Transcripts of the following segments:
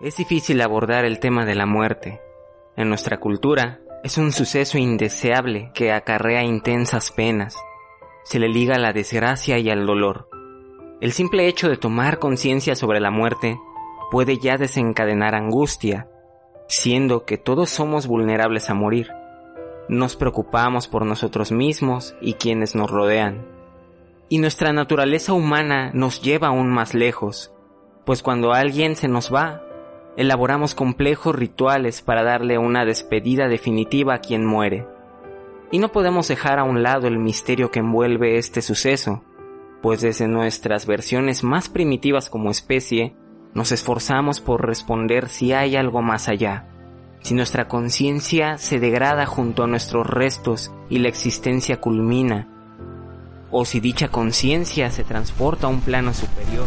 Es difícil abordar el tema de la muerte. En nuestra cultura, es un suceso indeseable que acarrea intensas penas. Se le liga a la desgracia y al dolor. El simple hecho de tomar conciencia sobre la muerte puede ya desencadenar angustia, siendo que todos somos vulnerables a morir. Nos preocupamos por nosotros mismos y quienes nos rodean. Y nuestra naturaleza humana nos lleva aún más lejos, pues cuando alguien se nos va, elaboramos complejos rituales para darle una despedida definitiva a quien muere. Y no podemos dejar a un lado el misterio que envuelve este suceso, pues desde nuestras versiones más primitivas como especie, nos esforzamos por responder si hay algo más allá, si nuestra conciencia se degrada junto a nuestros restos y la existencia culmina, o si dicha conciencia se transporta a un plano superior,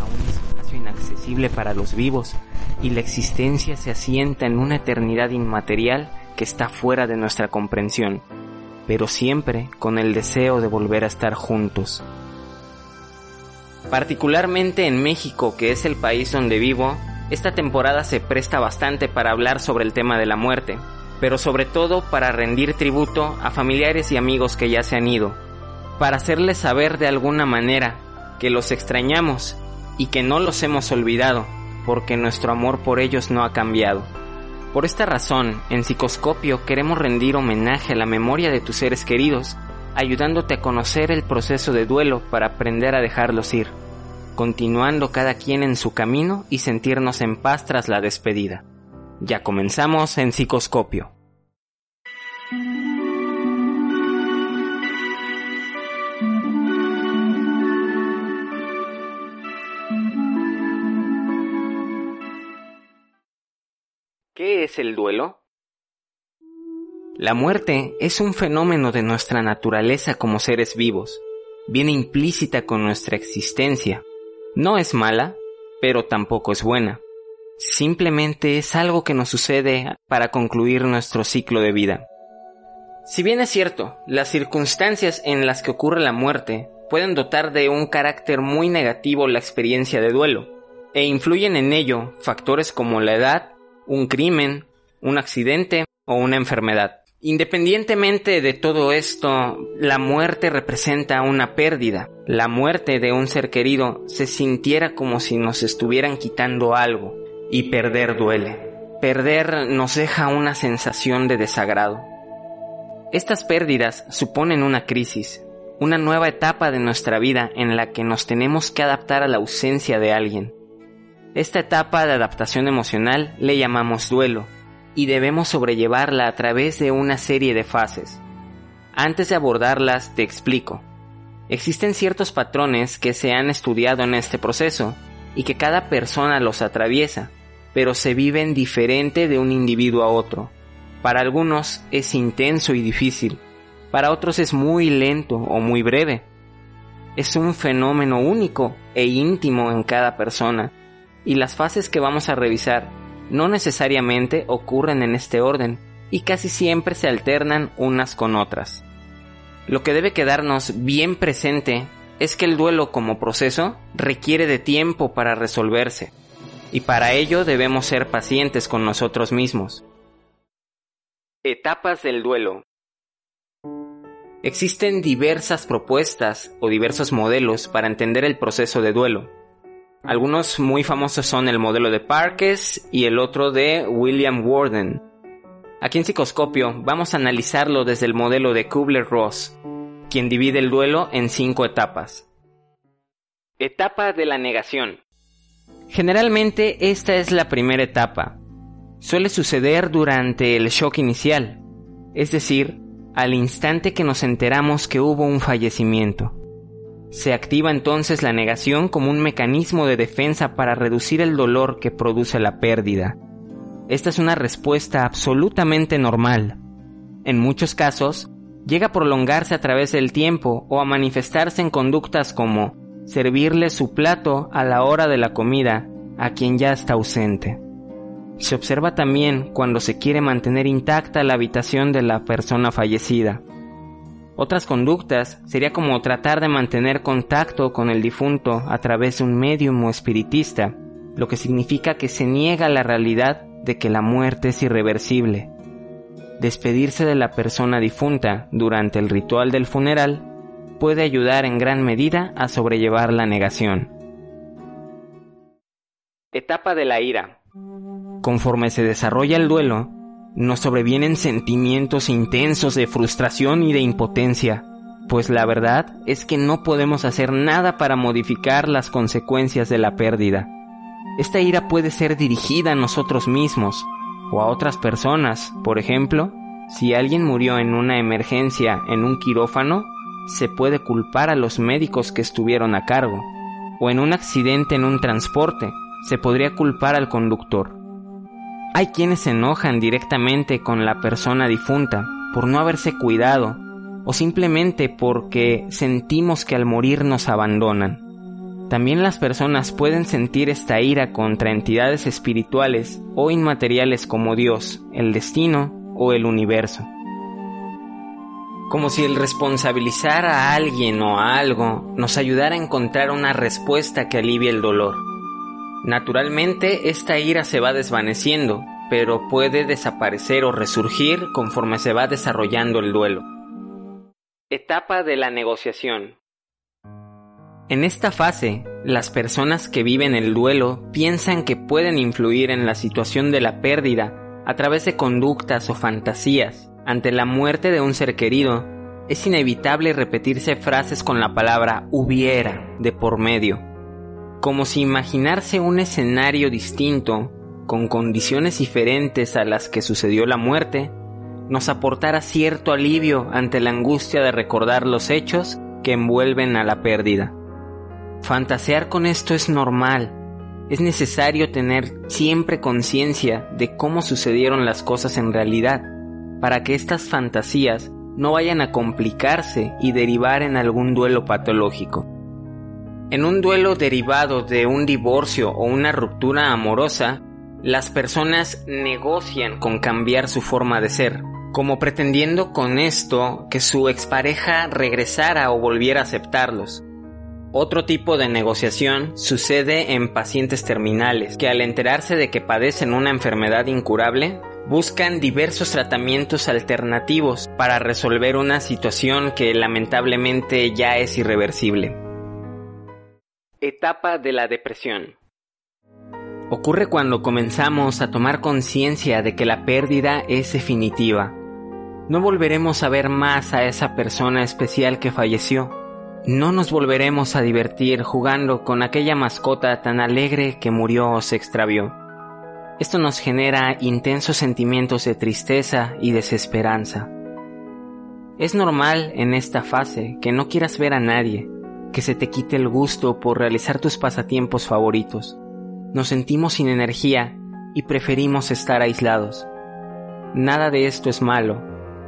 a un espacio inaccesible para los vivos, y la existencia se asienta en una eternidad inmaterial que está fuera de nuestra comprensión, pero siempre con el deseo de volver a estar juntos. Particularmente en México, que es el país donde vivo, esta temporada se presta bastante para hablar sobre el tema de la muerte, pero sobre todo para rendir tributo a familiares y amigos que ya se han ido, para hacerles saber de alguna manera que los extrañamos y que no los hemos olvidado, porque nuestro amor por ellos no ha cambiado. Por esta razón, en Psicoscopio queremos rendir homenaje a la memoria de tus seres queridos, ayudándote a conocer el proceso de duelo para aprender a dejarlos ir, continuando cada quien en su camino y sentirnos en paz tras la despedida. Ya comenzamos en Psicoscopio. ¿Qué es el duelo? La muerte es un fenómeno de nuestra naturaleza como seres vivos. Viene implícita con nuestra existencia. No es mala, pero tampoco es buena. Simplemente es algo que nos sucede para concluir nuestro ciclo de vida. Si bien es cierto, las circunstancias en las que ocurre la muerte pueden dotar de un carácter muy negativo la experiencia de duelo, e influyen en ello factores como la edad, un crimen, un accidente o una enfermedad. Independientemente de todo esto, la muerte representa una pérdida. La muerte de un ser querido se sintiera como si nos estuvieran quitando algo. Y perder duele. Perder nos deja una sensación de desagrado. Estas pérdidas suponen una crisis, una nueva etapa de nuestra vida en la que nos tenemos que adaptar a la ausencia de alguien. Esta etapa de adaptación emocional le llamamos duelo y debemos sobrellevarla a través de una serie de fases. Antes de abordarlas te explico. Existen ciertos patrones que se han estudiado en este proceso y que cada persona los atraviesa, pero se viven diferente de un individuo a otro. Para algunos es intenso y difícil, para otros es muy lento o muy breve. Es un fenómeno único e íntimo en cada persona y las fases que vamos a revisar no necesariamente ocurren en este orden y casi siempre se alternan unas con otras. Lo que debe quedarnos bien presente es que el duelo como proceso requiere de tiempo para resolverse y para ello debemos ser pacientes con nosotros mismos. Etapas del duelo. Existen diversas propuestas o diversos modelos para entender el proceso de duelo. Algunos muy famosos son el modelo de Parkes y el otro de William Warden. Aquí en Psicoscopio vamos a analizarlo desde el modelo de Kubler-Ross, quien divide el duelo en cinco etapas. Etapa de la negación. Generalmente esta es la primera etapa. Suele suceder durante el shock inicial. es decir, al instante que nos enteramos que hubo un fallecimiento. Se activa entonces la negación como un mecanismo de defensa para reducir el dolor que produce la pérdida. Esta es una respuesta absolutamente normal. En muchos casos, llega a prolongarse a través del tiempo o a manifestarse en conductas como servirle su plato a la hora de la comida a quien ya está ausente. Se observa también cuando se quiere mantener intacta la habitación de la persona fallecida. Otras conductas sería como tratar de mantener contacto con el difunto a través de un medium o espiritista, lo que significa que se niega la realidad de que la muerte es irreversible. Despedirse de la persona difunta durante el ritual del funeral puede ayudar en gran medida a sobrellevar la negación. Etapa de la ira. Conforme se desarrolla el duelo, nos sobrevienen sentimientos intensos de frustración y de impotencia, pues la verdad es que no podemos hacer nada para modificar las consecuencias de la pérdida. Esta ira puede ser dirigida a nosotros mismos o a otras personas. Por ejemplo, si alguien murió en una emergencia en un quirófano, se puede culpar a los médicos que estuvieron a cargo. O en un accidente en un transporte, se podría culpar al conductor. Hay quienes se enojan directamente con la persona difunta por no haberse cuidado o simplemente porque sentimos que al morir nos abandonan. También las personas pueden sentir esta ira contra entidades espirituales o inmateriales como Dios, el destino o el universo. Como si el responsabilizar a alguien o a algo nos ayudara a encontrar una respuesta que alivie el dolor. Naturalmente, esta ira se va desvaneciendo, pero puede desaparecer o resurgir conforme se va desarrollando el duelo. Etapa de la negociación. En esta fase, las personas que viven el duelo piensan que pueden influir en la situación de la pérdida a través de conductas o fantasías. Ante la muerte de un ser querido, es inevitable repetirse frases con la palabra hubiera de por medio como si imaginarse un escenario distinto, con condiciones diferentes a las que sucedió la muerte, nos aportara cierto alivio ante la angustia de recordar los hechos que envuelven a la pérdida. Fantasear con esto es normal. Es necesario tener siempre conciencia de cómo sucedieron las cosas en realidad, para que estas fantasías no vayan a complicarse y derivar en algún duelo patológico. En un duelo derivado de un divorcio o una ruptura amorosa, las personas negocian con cambiar su forma de ser, como pretendiendo con esto que su expareja regresara o volviera a aceptarlos. Otro tipo de negociación sucede en pacientes terminales, que al enterarse de que padecen una enfermedad incurable, buscan diversos tratamientos alternativos para resolver una situación que lamentablemente ya es irreversible. Etapa de la depresión. Ocurre cuando comenzamos a tomar conciencia de que la pérdida es definitiva. No volveremos a ver más a esa persona especial que falleció. No nos volveremos a divertir jugando con aquella mascota tan alegre que murió o se extravió. Esto nos genera intensos sentimientos de tristeza y desesperanza. Es normal en esta fase que no quieras ver a nadie, que se te quite el gusto por realizar tus pasatiempos favoritos. Nos sentimos sin energía y preferimos estar aislados. Nada de esto es malo,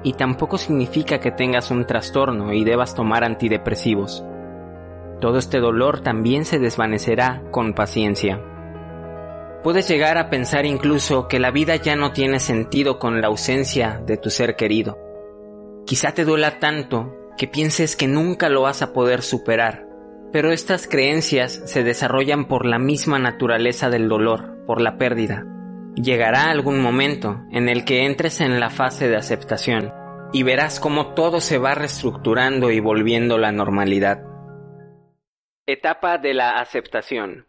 y tampoco significa que tengas un trastorno y debas tomar antidepresivos. Todo este dolor también se desvanecerá con paciencia. Puedes llegar a pensar incluso que la vida ya no tiene sentido con la ausencia de tu ser querido. Quizá te duela tanto que pienses que nunca lo vas a poder superar. Pero estas creencias se desarrollan por la misma naturaleza del dolor, por la pérdida. Llegará algún momento en el que entres en la fase de aceptación y verás cómo todo se va reestructurando y volviendo la normalidad. Etapa de la aceptación.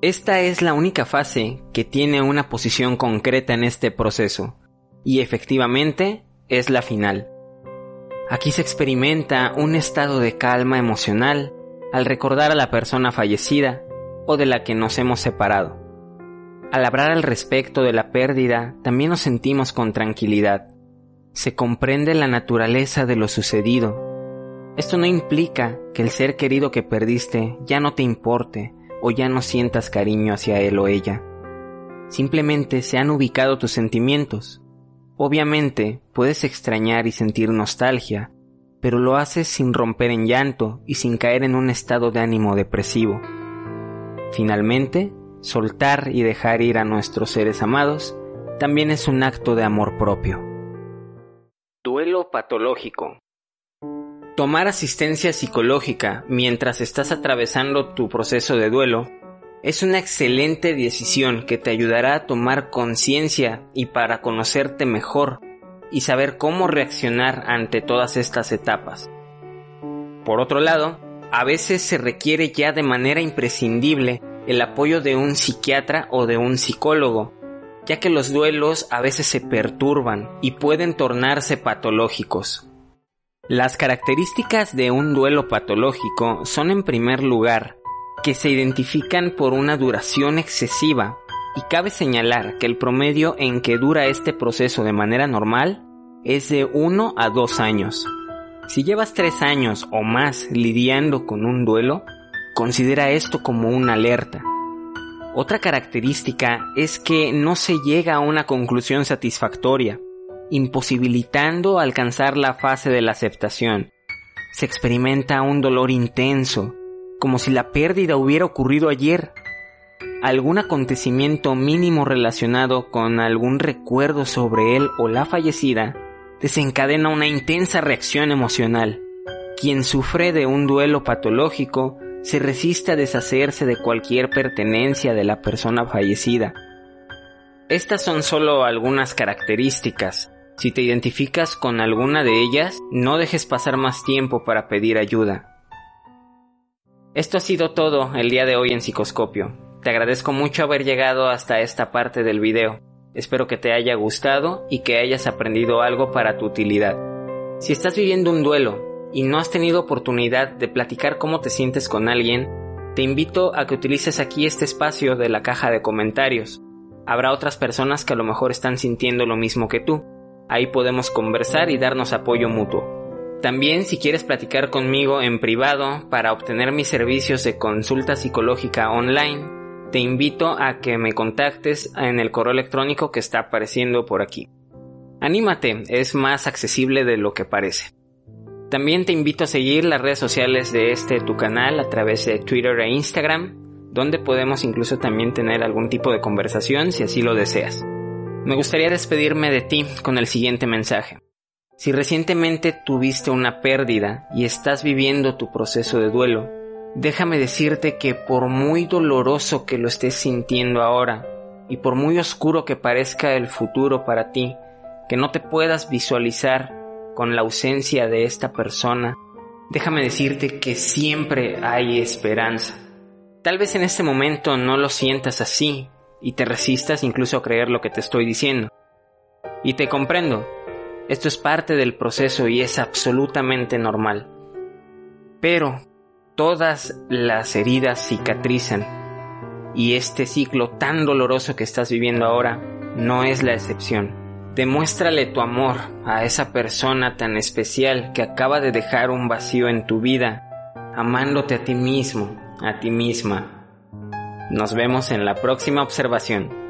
Esta es la única fase que tiene una posición concreta en este proceso, y efectivamente es la final. Aquí se experimenta un estado de calma emocional al recordar a la persona fallecida o de la que nos hemos separado. Al hablar al respecto de la pérdida, también nos sentimos con tranquilidad. se comprende la naturaleza de lo sucedido. Esto no implica que el ser querido que perdiste ya no te importe o ya no sientas cariño hacia él o ella. Simplemente se han ubicado tus sentimientos. Obviamente puedes extrañar y sentir nostalgia, pero lo haces sin romper en llanto y sin caer en un estado de ánimo depresivo. Finalmente, soltar y dejar ir a nuestros seres amados también es un acto de amor propio. Duelo patológico. Tomar asistencia psicológica mientras estás atravesando tu proceso de duelo es una excelente decisión que te ayudará a tomar conciencia y para conocerte mejor y saber cómo reaccionar ante todas estas etapas. Por otro lado, a veces se requiere ya de manera imprescindible el apoyo de un psiquiatra o de un psicólogo, ya que los duelos a veces se perturban y pueden tornarse patológicos. Las características de un duelo patológico son en primer lugar que se identifican por una duración excesiva y cabe señalar que el promedio en que dura este proceso de manera normal es de 1 a 2 años. Si llevas 3 años o más lidiando con un duelo, considera esto como una alerta. Otra característica es que no se llega a una conclusión satisfactoria, imposibilitando alcanzar la fase de la aceptación. Se experimenta un dolor intenso, como si la pérdida hubiera ocurrido ayer. Algún acontecimiento mínimo relacionado con algún recuerdo sobre él o la fallecida desencadena una intensa reacción emocional. Quien sufre de un duelo patológico se resiste a deshacerse de cualquier pertenencia de la persona fallecida. Estas son solo algunas características. Si te identificas con alguna de ellas, no dejes pasar más tiempo para pedir ayuda. Esto ha sido todo el día de hoy en Psicoscopio. Te agradezco mucho haber llegado hasta esta parte del video. Espero que te haya gustado y que hayas aprendido algo para tu utilidad. Si estás viviendo un duelo y no has tenido oportunidad de platicar cómo te sientes con alguien, te invito a que utilices aquí este espacio de la caja de comentarios. Habrá otras personas que a lo mejor están sintiendo lo mismo que tú. Ahí podemos conversar y darnos apoyo mutuo. También si quieres platicar conmigo en privado para obtener mis servicios de consulta psicológica online, te invito a que me contactes en el correo electrónico que está apareciendo por aquí. Anímate, es más accesible de lo que parece. También te invito a seguir las redes sociales de este tu canal a través de Twitter e Instagram, donde podemos incluso también tener algún tipo de conversación si así lo deseas. Me gustaría despedirme de ti con el siguiente mensaje. Si recientemente tuviste una pérdida y estás viviendo tu proceso de duelo, déjame decirte que por muy doloroso que lo estés sintiendo ahora y por muy oscuro que parezca el futuro para ti, que no te puedas visualizar con la ausencia de esta persona, déjame decirte que siempre hay esperanza. Tal vez en este momento no lo sientas así y te resistas incluso a creer lo que te estoy diciendo. Y te comprendo, esto es parte del proceso y es absolutamente normal. Pero todas las heridas cicatrizan y este ciclo tan doloroso que estás viviendo ahora no es la excepción. Demuéstrale tu amor a esa persona tan especial que acaba de dejar un vacío en tu vida, amándote a ti mismo, a ti misma. Nos vemos en la próxima observación.